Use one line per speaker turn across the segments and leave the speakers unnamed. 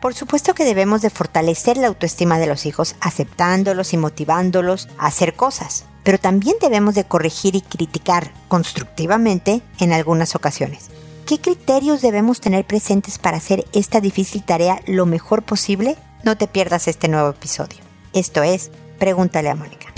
Por supuesto que debemos de fortalecer la autoestima de los hijos aceptándolos y motivándolos a hacer cosas, pero también debemos de corregir y criticar constructivamente en algunas ocasiones. ¿Qué criterios debemos tener presentes para hacer esta difícil tarea lo mejor posible? No te pierdas este nuevo episodio. Esto es, pregúntale a Mónica.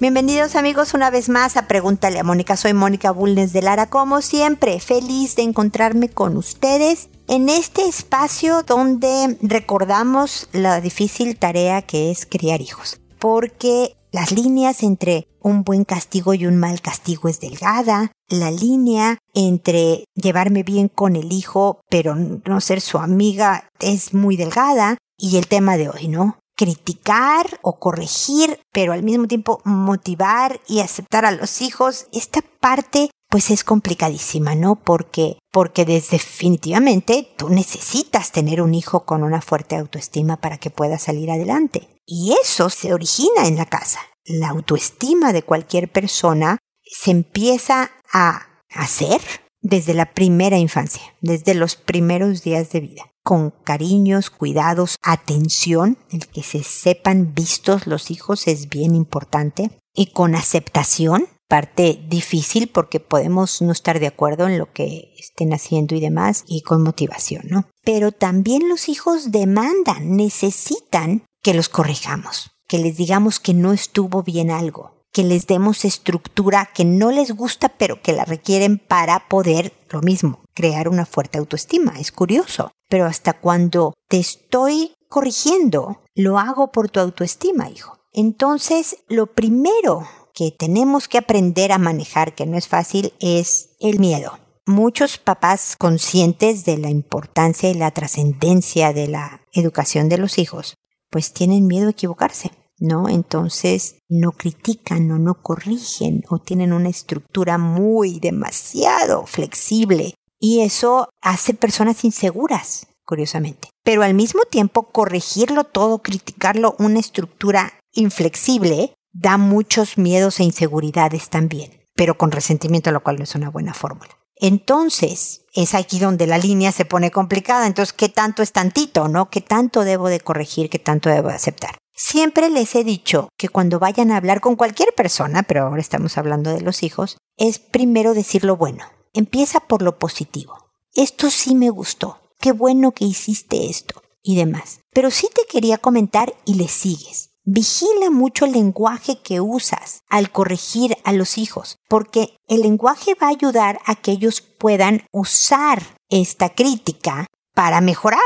Bienvenidos amigos una vez más a Pregúntale a Mónica. Soy Mónica Bulnes de Lara, como siempre, feliz de encontrarme con ustedes en este espacio donde recordamos la difícil tarea que es criar hijos. Porque las líneas entre un buen castigo y un mal castigo es delgada. La línea entre llevarme bien con el hijo pero no ser su amiga es muy delgada. Y el tema de hoy, ¿no? Criticar o corregir, pero al mismo tiempo motivar y aceptar a los hijos, esta parte pues es complicadísima, ¿no? Porque porque definitivamente tú necesitas tener un hijo con una fuerte autoestima para que pueda salir adelante. Y eso se origina en la casa. La autoestima de cualquier persona se empieza a hacer desde la primera infancia, desde los primeros días de vida con cariños, cuidados, atención, el que se sepan vistos los hijos es bien importante, y con aceptación, parte difícil porque podemos no estar de acuerdo en lo que estén haciendo y demás, y con motivación, ¿no? Pero también los hijos demandan, necesitan que los corrijamos, que les digamos que no estuvo bien algo, que les demos estructura que no les gusta pero que la requieren para poder lo mismo, crear una fuerte autoestima. Es curioso, pero hasta cuando te estoy corrigiendo, lo hago por tu autoestima, hijo. Entonces, lo primero que tenemos que aprender a manejar, que no es fácil, es el miedo. Muchos papás conscientes de la importancia y la trascendencia de la educación de los hijos, pues tienen miedo a equivocarse. ¿no? Entonces no critican o no corrigen o tienen una estructura muy demasiado flexible y eso hace personas inseguras, curiosamente. Pero al mismo tiempo corregirlo todo, criticarlo, una estructura inflexible, da muchos miedos e inseguridades también, pero con resentimiento, lo cual no es una buena fórmula. Entonces, es aquí donde la línea se pone complicada. Entonces, ¿qué tanto es tantito, no? ¿Qué tanto debo de corregir? ¿Qué tanto debo de aceptar? Siempre les he dicho que cuando vayan a hablar con cualquier persona, pero ahora estamos hablando de los hijos, es primero decir lo bueno. Empieza por lo positivo. Esto sí me gustó. Qué bueno que hiciste esto. Y demás. Pero sí te quería comentar y le sigues. Vigila mucho el lenguaje que usas al corregir a los hijos, porque el lenguaje va a ayudar a que ellos puedan usar esta crítica para mejorar.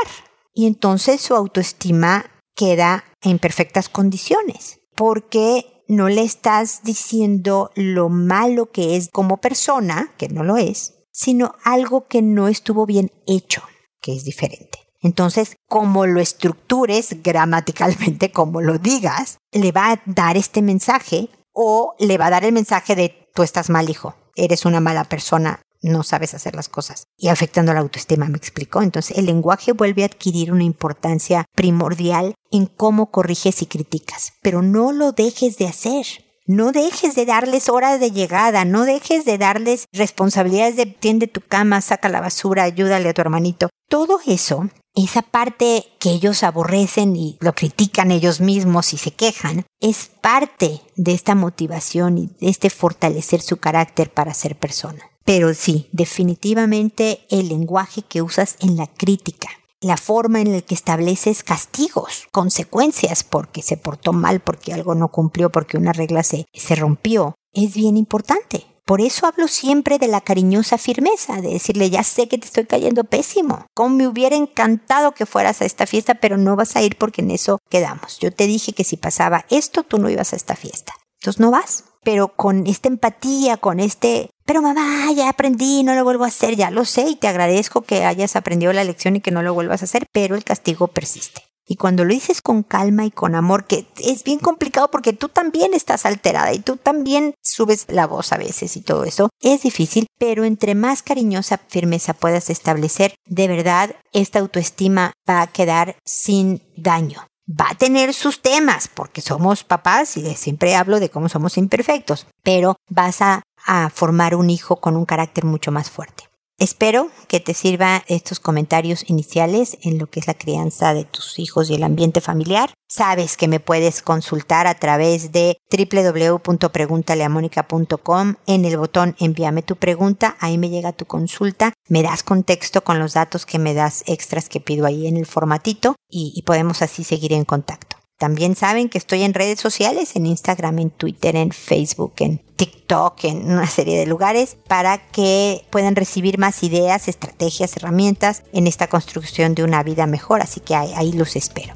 Y entonces su autoestima queda en perfectas condiciones, porque no le estás diciendo lo malo que es como persona, que no lo es, sino algo que no estuvo bien hecho, que es diferente. Entonces, como lo estructures gramaticalmente, como lo digas, le va a dar este mensaje o le va a dar el mensaje de tú estás mal, hijo, eres una mala persona, no sabes hacer las cosas y afectando la autoestima, me explicó. Entonces el lenguaje vuelve a adquirir una importancia primordial en cómo corriges y criticas, pero no lo dejes de hacer. No dejes de darles hora de llegada, no dejes de darles responsabilidades de tiende tu cama, saca la basura, ayúdale a tu hermanito. Todo eso, esa parte que ellos aborrecen y lo critican ellos mismos y se quejan, es parte de esta motivación y de este fortalecer su carácter para ser persona. Pero sí, definitivamente el lenguaje que usas en la crítica, la forma en la que estableces castigos, consecuencias porque se portó mal, porque algo no cumplió, porque una regla se, se rompió, es bien importante. Por eso hablo siempre de la cariñosa firmeza, de decirle, ya sé que te estoy cayendo pésimo. Como me hubiera encantado que fueras a esta fiesta, pero no vas a ir porque en eso quedamos. Yo te dije que si pasaba esto, tú no ibas a esta fiesta. Entonces no vas. Pero con esta empatía, con este pero mamá, ya aprendí, no lo vuelvo a hacer, ya lo sé y te agradezco que hayas aprendido la lección y que no lo vuelvas a hacer, pero el castigo persiste. Y cuando lo dices con calma y con amor, que es bien complicado porque tú también estás alterada y tú también subes la voz a veces y todo eso, es difícil, pero entre más cariñosa firmeza puedas establecer, de verdad, esta autoestima va a quedar sin daño. Va a tener sus temas, porque somos papás y siempre hablo de cómo somos imperfectos, pero vas a, formar un hijo con un carácter mucho más fuerte. Espero que te sirva estos comentarios iniciales en lo que es la crianza de tus hijos y el ambiente familiar. Sabes que me puedes consultar a través de www.preguntaleamónica.com en el botón envíame tu pregunta, ahí me llega tu consulta, me das contexto con los datos que me das extras que pido ahí en el formatito y, podemos así seguir en contacto. También saben que estoy en redes sociales, en Instagram, en Twitter, en Facebook, en TikTok, en una serie de lugares, para que puedan recibir más ideas, estrategias, herramientas en esta construcción de una vida mejor. Así que ahí, los espero.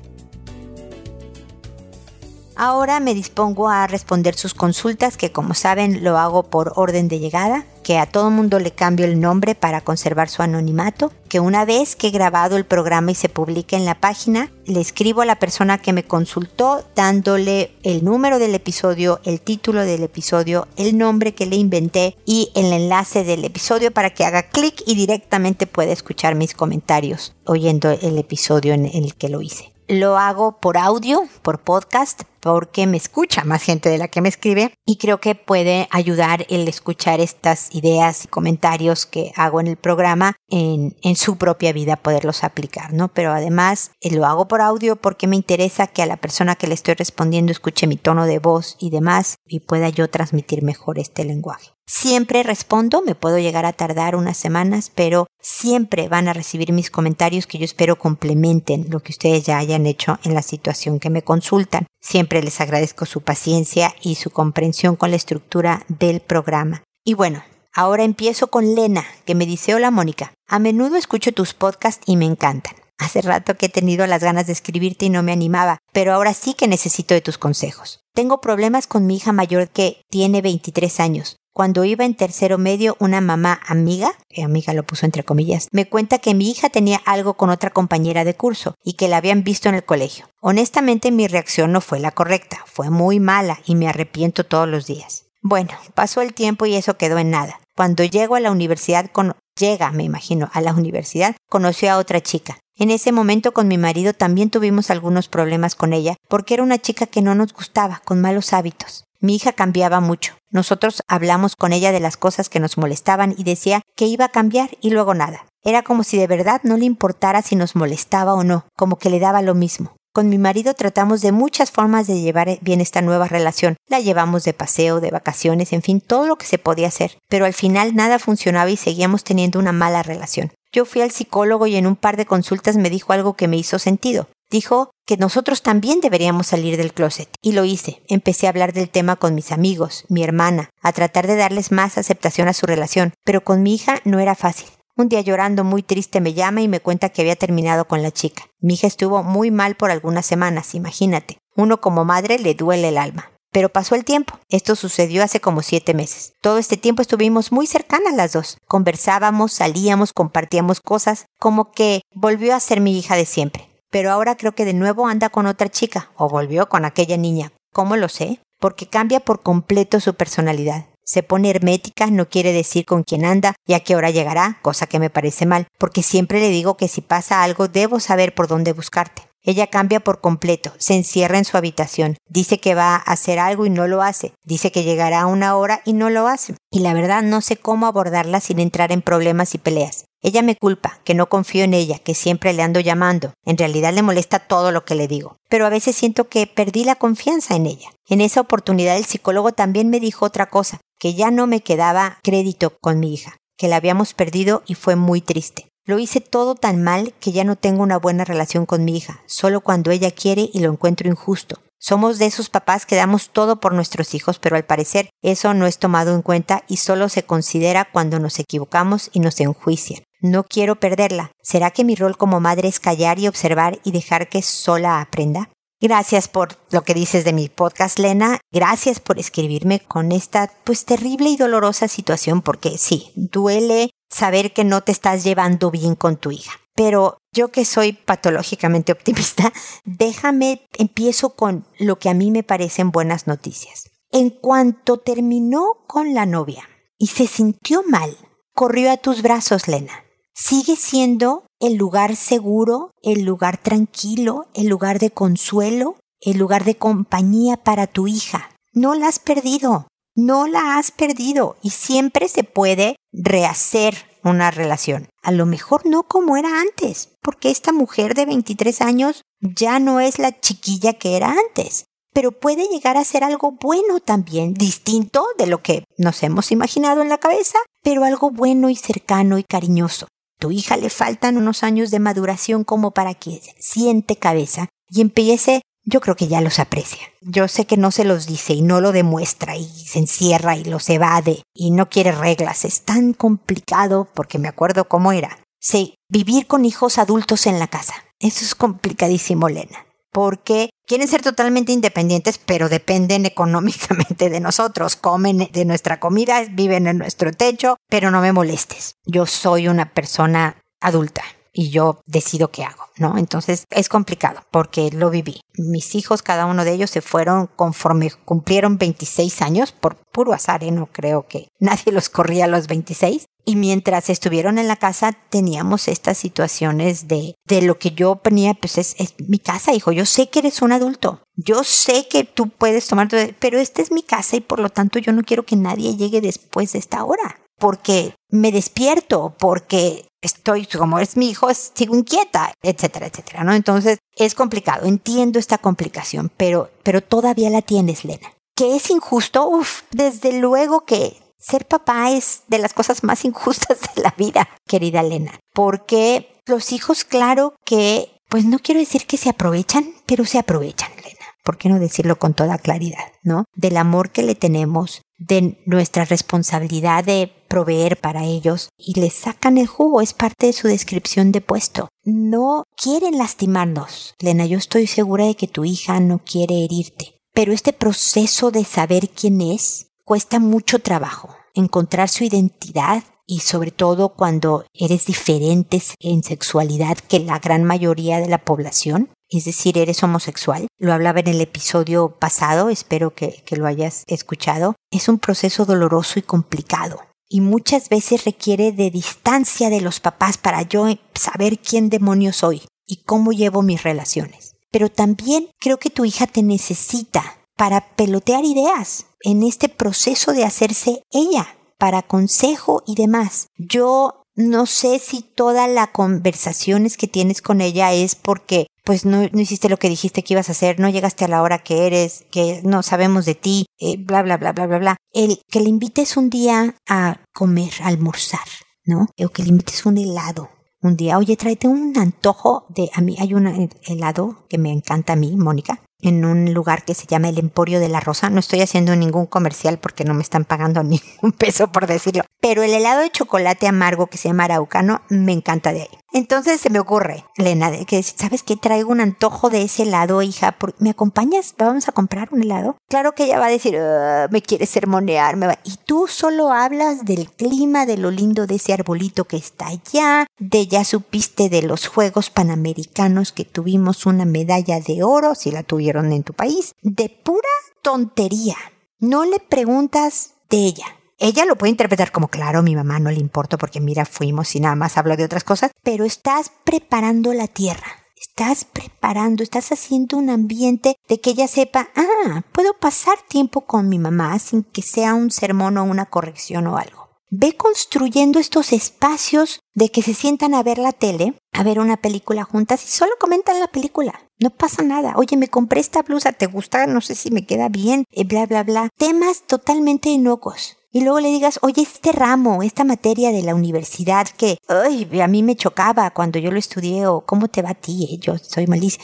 Ahora me dispongo a responder sus consultas, que como saben lo hago por orden de llegada, que a todo mundo le cambio el nombre para conservar su anonimato, que una vez que he grabado el programa y se publique en la página, le escribo a la persona que me consultó dándole el número del episodio, el título del episodio, el nombre que le inventé y el enlace del episodio para que haga clic y directamente pueda escuchar mis comentarios oyendo el episodio en el que lo hice lo hago por audio, por podcast, porque me escucha más gente de la que me escribe y creo que puede ayudar el escuchar estas ideas y comentarios que hago en el programa en, su propia vida poderlos aplicar, ¿no? Pero además eh, lo hago por audio porque me interesa que a la persona que le estoy respondiendo escuche mi tono de voz y demás y pueda yo transmitir mejor este lenguaje. Siempre respondo, me puedo llegar a tardar unas semanas, pero siempre van a recibir mis comentarios que yo espero complementen lo que ustedes ya hayan hecho en la situación que me consultan. Siempre les agradezco su paciencia y su comprensión con la estructura del programa. Y bueno, ahora empiezo con Lena, que me dice, hola Mónica, a menudo escucho tus podcasts y me encantan. Hace rato que he tenido las ganas de escribirte y no me animaba, pero ahora sí que necesito de tus consejos. Tengo problemas con mi hija mayor que tiene 23 años. Cuando iba en tercero medio, una mamá amiga, que amiga lo puso entre comillas, me cuenta que mi hija tenía algo con otra compañera de curso y que la habían visto en el colegio. Honestamente mi reacción no fue la correcta, fue muy mala y me arrepiento todos los días. Bueno, pasó el tiempo y eso quedó en nada. Cuando llego a la universidad, con... llega, me imagino, a la universidad, conoció a otra chica. En ese momento con mi marido también tuvimos algunos problemas con ella, porque era una chica que no nos gustaba, con malos hábitos. Mi hija cambiaba mucho. Nosotros hablamos con ella de las cosas que nos molestaban y decía que iba a cambiar y luego nada. Era como si de verdad no le importara si nos molestaba o no, como que le daba lo mismo. Con mi marido tratamos de muchas formas de llevar bien esta nueva relación. La llevamos de paseo, de vacaciones, en fin, todo lo que se podía hacer. Pero al final nada funcionaba y seguíamos teniendo una mala relación. Yo fui al psicólogo y en un par de consultas me dijo algo que me hizo sentido. Dijo que nosotros también deberíamos salir del closet. Y lo hice. Empecé a hablar del tema con mis amigos, mi hermana, a tratar de darles más aceptación a su relación, pero con mi hija no era fácil. Un día llorando muy triste me llama y me cuenta que había terminado con la chica. Mi hija estuvo muy mal por algunas semanas, imagínate. Uno como madre le duele el alma. Pero pasó el tiempo. Esto sucedió hace como siete meses. Todo este tiempo estuvimos muy cercanas las dos. Conversábamos, salíamos, compartíamos cosas, como que volvió a ser mi hija de siempre pero ahora creo que de nuevo anda con otra chica, o volvió con aquella niña. ¿Cómo lo sé? Porque cambia por completo su personalidad. Se pone hermética, no quiere decir con quién anda y a qué hora llegará, cosa que me parece mal, porque siempre le digo que si pasa algo debo saber por dónde buscarte. Ella cambia por completo, se encierra en su habitación, dice que va a hacer algo y no lo hace, dice que llegará a una hora y no lo hace. Y la verdad no sé cómo abordarla sin entrar en problemas y peleas. Ella me culpa, que no confío en ella, que siempre le ando llamando. En realidad le molesta todo lo que le digo. Pero a veces siento que perdí la confianza en ella. En esa oportunidad el psicólogo también me dijo otra cosa, que ya no me quedaba crédito con mi hija, que la habíamos perdido y fue muy triste. Lo hice todo tan mal que ya no tengo una buena relación con mi hija, solo cuando ella quiere y lo encuentro injusto. Somos de esos papás que damos todo por nuestros hijos, pero al parecer eso no es tomado en cuenta y solo se considera cuando nos equivocamos y nos enjuician. No quiero perderla. ¿Será que mi rol como madre es callar y observar y dejar que sola aprenda? Gracias por lo que dices de mi podcast, Lena. Gracias por escribirme con esta pues terrible y dolorosa situación porque sí, duele saber que no te estás llevando bien con tu hija. Pero yo que soy patológicamente optimista, déjame empiezo con lo que a mí me parecen buenas noticias. En cuanto terminó con la novia y se sintió mal, corrió a tus brazos, Lena sigue siendo el lugar seguro, el lugar tranquilo, el lugar de consuelo, el lugar de compañía para tu hija. No la has perdido, no la has perdido y siempre se puede rehacer una relación. A lo mejor no como era antes, porque esta mujer de 23 años ya no es la chiquilla que era antes pero puede llegar a ser algo bueno también, distinto de lo que nos hemos imaginado en la cabeza, pero algo bueno y cercano y cariñoso. Tu hija le faltan unos años de maduración como para que siente cabeza y empiece, yo creo que ya los aprecia. Yo sé que no se los dice y no lo demuestra y se encierra y los evade y no quiere reglas. Es tan complicado porque me acuerdo cómo era. Sí, vivir con hijos adultos en la casa. Eso es complicadísimo, Lena porque quieren ser totalmente independientes, pero dependen económicamente de nosotros. Comen de nuestra comida, viven en nuestro techo, pero no me molestes. Yo soy una persona adulta y yo decido qué hago, ¿no? Entonces es complicado porque lo viví. Mis hijos, cada uno de ellos se fueron conforme cumplieron 26 años, por puro azar, ¿eh? no creo que nadie los corría a los 26. Y mientras estuvieron en la casa teníamos estas situaciones de, de lo que yo ponía, pues es, es mi casa, hijo, yo sé que eres un adulto, yo sé que tú puedes tomar, pero esta es mi casa y por lo tanto yo no quiero que nadie llegue después de esta hora porque me despierto, porque estoy, como es mi hijo, sigo inquieta, etcétera, etcétera, ¿no? Entonces es complicado, entiendo esta complicación, pero, pero todavía la tienes, Lena. ¿Que es injusto? Uf, desde luego que ser papá es de las cosas más injustas de la vida, querida Lena, porque los hijos, claro que, pues no quiero decir que se aprovechan, pero se aprovechan, Lena. ¿Por qué no decirlo con toda claridad, no? Del amor que le tenemos, de nuestra responsabilidad de proveer para ellos y les sacan el jugo, es parte de su descripción de puesto. No quieren lastimarnos. Lena, yo estoy segura de que tu hija no quiere herirte, pero este proceso de saber quién es cuesta mucho trabajo. Encontrar su identidad y sobre todo cuando eres diferente en sexualidad que la gran mayoría de la población, es decir, eres homosexual. Lo hablaba en el episodio pasado, espero que, que, lo hayas escuchado. Es un proceso doloroso y complicado. Y muchas veces requiere de distancia de los papás para yo saber quién demonio soy y cómo llevo mis relaciones. Pero también creo que tu hija te necesita para pelotear ideas en este proceso de hacerse ella, para consejo y demás. Yo no sé si todas las conversaciones que tienes con ella es porque pues no, no, hiciste lo que dijiste que ibas a hacer, no llegaste a la hora que eres, que no sabemos de ti, eh, bla, bla, bla, bla, bla, bla. El que le invites un día a comer, a almorzar, ¿no? O que le invites un helado. Un día, oye, tráete un antojo de, a mí hay un helado que me encanta a mí, Mónica, en un lugar que se llama el Emporio de la Rosa. No estoy haciendo ningún comercial porque no me están pagando ni un peso por decirlo. Pero el helado de chocolate amargo que se llama araucano me encanta de ahí. Entonces se me ocurre, Lena, que sabes que traigo un antojo de ese helado, hija. ¿Me acompañas? Vamos a comprar un helado. Claro que ella va a decir, ah, me quiere sermonear. Me va. Y tú solo hablas del clima, de lo lindo de ese arbolito que está allá, de ya supiste de los Juegos Panamericanos que tuvimos una medalla de oro, si la en tu país, de pura tontería. No le preguntas de ella ella lo puede interpretar como, claro, mi mamá no le importa porque mira, fuimos y nada más hablo de otras cosas, pero estás preparando la tierra. Estás preparando, estás haciendo un ambiente de que ella sepa, ah, puedo pasar tiempo con mi mamá sin que sea un sermón o una corrección o algo. Ve construyendo estos espacios de que se sientan a ver la tele, a ver una película juntas y solo comentan la película. No pasa nada. Oye, me compré esta blusa, ¿te gusta? No sé si me queda bien, eh, bla, bla, bla. Temas totalmente inocuos y luego le digas, oye, este ramo, esta materia de la universidad que, ay, a mí me chocaba cuando yo lo estudié o cómo te va a ti, eh? yo soy malísima.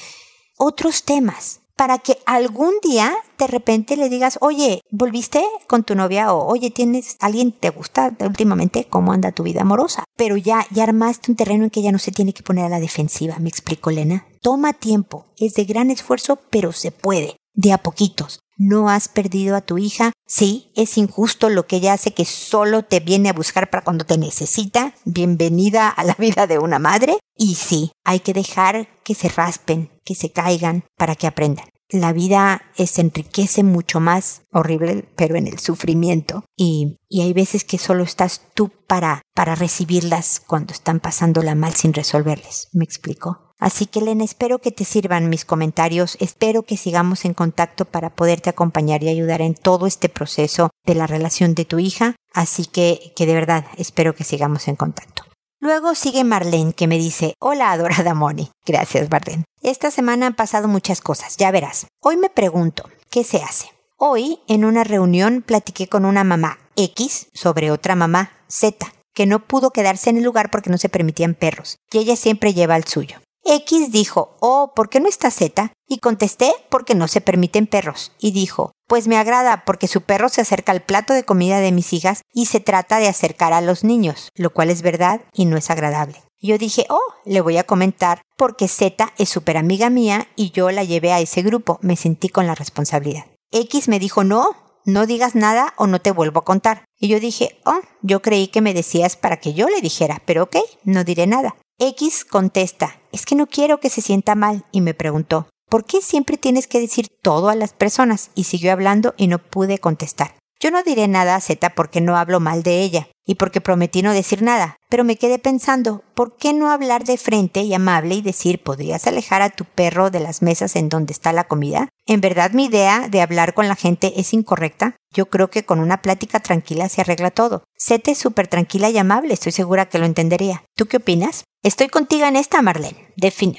Otros temas, para que algún día de repente le digas, oye, ¿volviste con tu novia? O, oye, ¿tienes alguien te gusta últimamente? ¿Cómo anda tu vida amorosa? Pero ya, ya armaste un terreno en que ya no se tiene que poner a la defensiva, me explico, Lena. Toma tiempo, es de gran esfuerzo, pero se puede, de a poquitos. No has perdido a tu hija. Sí, es injusto lo que ella hace que solo te viene a buscar para cuando te necesita. Bienvenida a la vida de una madre. Y sí, hay que dejar que se raspen, que se caigan para que aprendan. la vida se enriquece mucho más, horrible, pero en el sufrimiento. Y, y hay veces que solo estás tú para, para recibirlas cuando están pasándola mal sin resolverles. ¿Me explico? Así que, Len, espero que te sirvan mis comentarios, espero que sigamos en contacto para poderte acompañar y ayudar en todo este proceso de la relación de tu hija, así que, que de verdad espero que sigamos en contacto. Luego sigue Marlene que me dice, hola adorada Moni. Gracias Marlene. Esta semana han pasado muchas cosas, ya verás. Hoy me pregunto, ¿qué se hace? Hoy en una reunión platiqué con una mamá X sobre otra mamá Z, que no pudo quedarse en el lugar porque no se permitían perros, y ella siempre lleva el suyo. X dijo, oh, ¿por qué no está Z? Y contesté, porque no se permiten perros. Y dijo, pues me agrada porque su perro se acerca al plato de comida de mis hijas y se trata de acercar a los niños, lo cual es verdad y no es agradable. Yo dije, oh, le voy a comentar porque Z es súper amiga mía y yo la llevé a ese grupo, me sentí con la responsabilidad. X me dijo, no, no digas nada o no te vuelvo a contar. Y yo dije, oh, yo creí que me decías para que yo le dijera, pero ok, no diré nada. X contesta, es que no quiero que se sienta mal, y me preguntó, ¿por qué siempre tienes que decir todo a las personas? Y siguió hablando y no pude contestar. Yo no diré nada a Z porque no hablo mal de ella y porque prometí no decir nada, pero me quedé pensando, ¿por qué no hablar de frente y amable y decir, ¿podrías alejar a tu perro de las mesas en donde está la comida? ¿En verdad mi idea de hablar con la gente es incorrecta? Yo creo que con una plática tranquila se arregla todo. Sete es súper tranquila y amable, estoy segura que lo entendería. ¿Tú qué opinas? Estoy contigo en esta, Marlene.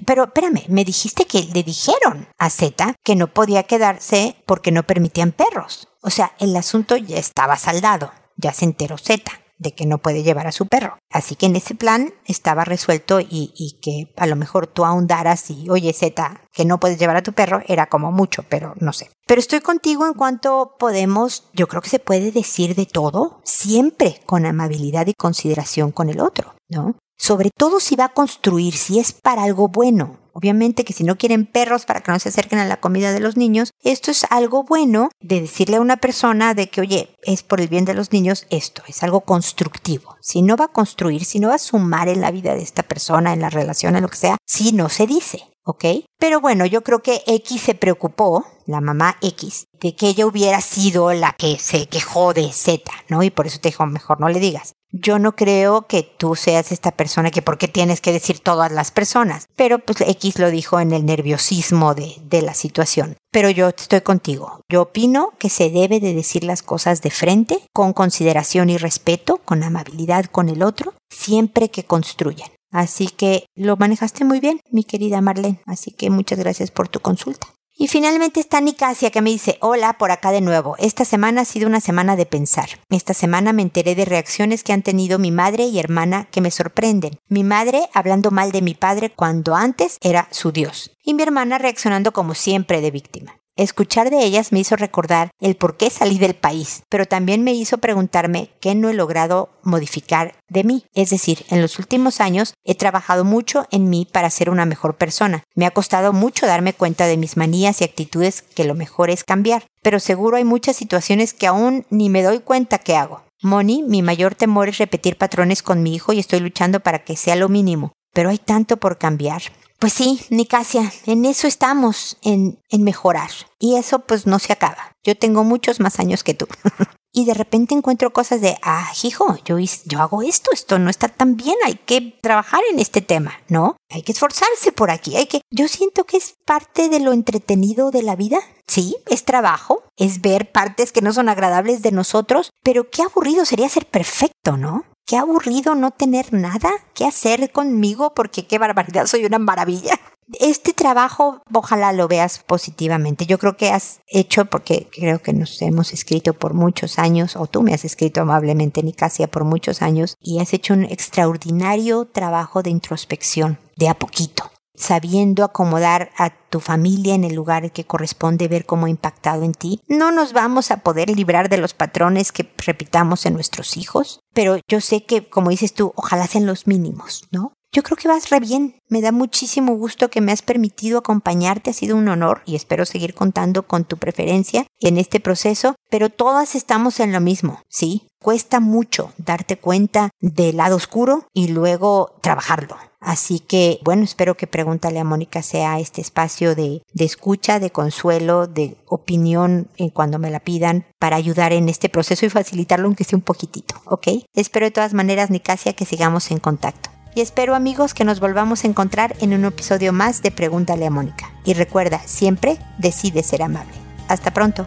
Pero espérame, me dijiste que le dijeron a Z que no podía quedarse porque no permitían perros. O sea, el asunto ya estaba saldado. Ya se enteró Z de que no puede llevar a su perro. Así que en ese plan estaba resuelto y, que a lo mejor tú ahondaras y, oye, Z, que no puedes llevar a tu perro, era como mucho, pero no sé. Pero estoy contigo en cuanto podemos, yo creo que se puede decir de todo, siempre con amabilidad y consideración con el otro, ¿no? Sobre todo si va a construir, si es para algo bueno. Obviamente que si no quieren perros para que no se acerquen a la comida de los niños, esto es algo bueno de decirle a una persona de que, oye, es por el bien de los niños esto, es algo constructivo. Si no va a construir, si no va a sumar en la vida de esta persona, en la relación, en lo que sea, si no se dice. ¿Ok? Pero bueno, yo creo que X se preocupó, la mamá X, de que ella hubiera sido la que se quejó de Z, ¿no? Y por eso te dijo, mejor no le digas. Yo no creo que tú seas esta persona que por qué tienes que decir todas las personas, pero pues X lo dijo en el nerviosismo de, de la situación. Pero yo estoy contigo. Yo opino que se debe de decir las cosas de frente, con consideración y respeto, con amabilidad con el otro, siempre que construyan. Así que lo manejaste muy bien, mi querida Marlene. Así que muchas gracias por tu consulta. Y finalmente está Nicasia que me dice, hola, por acá de nuevo. Esta semana ha sido una semana de pensar. Esta semana me enteré de reacciones que han tenido mi madre y hermana que me sorprenden. Mi madre hablando mal de mi padre cuando antes era su Dios. Y mi hermana reaccionando como siempre de víctima. Escuchar de ellas me hizo recordar el por qué salí del país, pero también me hizo preguntarme qué no he logrado modificar de mí. Es decir, en los últimos años he trabajado mucho en mí para ser una mejor persona. Me ha costado mucho darme cuenta de mis manías y actitudes que lo mejor es cambiar, pero seguro hay muchas situaciones que aún ni me doy cuenta que hago. Moni, mi mayor temor es repetir patrones con mi hijo y estoy luchando para que sea lo mínimo. Pero hay tanto por cambiar. Pues sí, Nicasia, en eso estamos, en, en mejorar. Y eso pues no se acaba. Yo tengo muchos más años que tú. y de repente encuentro cosas de, ah, hijo, yo, yo hago esto, esto no está tan bien, hay que trabajar en este tema, ¿no? Hay que esforzarse por aquí, hay que... Yo siento que es parte de lo entretenido de la vida. Sí, es trabajo, es ver partes que no son agradables de nosotros, pero qué aburrido sería ser perfecto, ¿no? Qué aburrido no tener nada que hacer conmigo porque qué barbaridad, soy una maravilla. Este trabajo, ojalá lo veas positivamente. Yo creo que has hecho, porque creo que nos hemos escrito por muchos años, o tú me has escrito amablemente, Nicasia, por muchos años, y has hecho un extraordinario trabajo de introspección, de a poquito sabiendo acomodar a tu familia en el lugar que corresponde ver cómo ha impactado en ti, no nos vamos a poder librar de los patrones que repitamos en nuestros hijos, pero yo sé que, como dices tú, ojalá sean los mínimos, ¿no? Yo creo que vas re bien. Me da muchísimo gusto que me has permitido acompañarte. Ha sido un honor y espero seguir contando con tu preferencia en este proceso. Pero todas estamos en lo mismo, ¿sí? Cuesta mucho darte cuenta del lado oscuro y luego trabajarlo. Así que, bueno, espero que Pregúntale a Mónica sea este espacio de, de escucha, de consuelo, de opinión en cuando me la pidan para ayudar en este proceso y facilitarlo aunque sea un poquitito, ¿ok? Espero de todas maneras, Nicasia, que sigamos en contacto. Y espero amigos que nos volvamos a encontrar en un episodio más de Pregúntale a Mónica. Y recuerda, siempre decide ser amable. Hasta pronto.